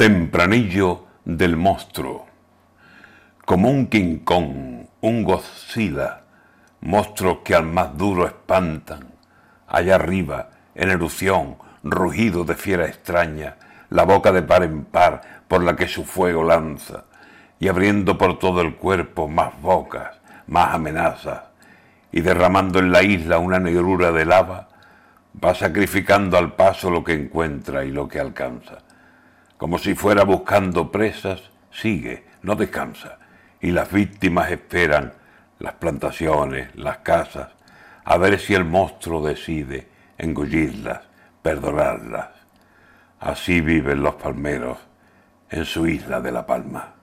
Tempranillo del monstruo. Como un King Kong, un Godzilla, monstruos que al más duro espantan. Allá arriba, en erupción, rugido de fiera extraña, la boca de par en par por la que su fuego lanza, y abriendo por todo el cuerpo más bocas, más amenazas, y derramando en la isla una negrura de lava, va sacrificando al paso lo que encuentra y lo que alcanza como si fuera buscando presas, sigue, no descansa, y las víctimas esperan las plantaciones, las casas, a ver si el monstruo decide engullirlas, perdonarlas. Así viven los palmeros en su isla de La Palma.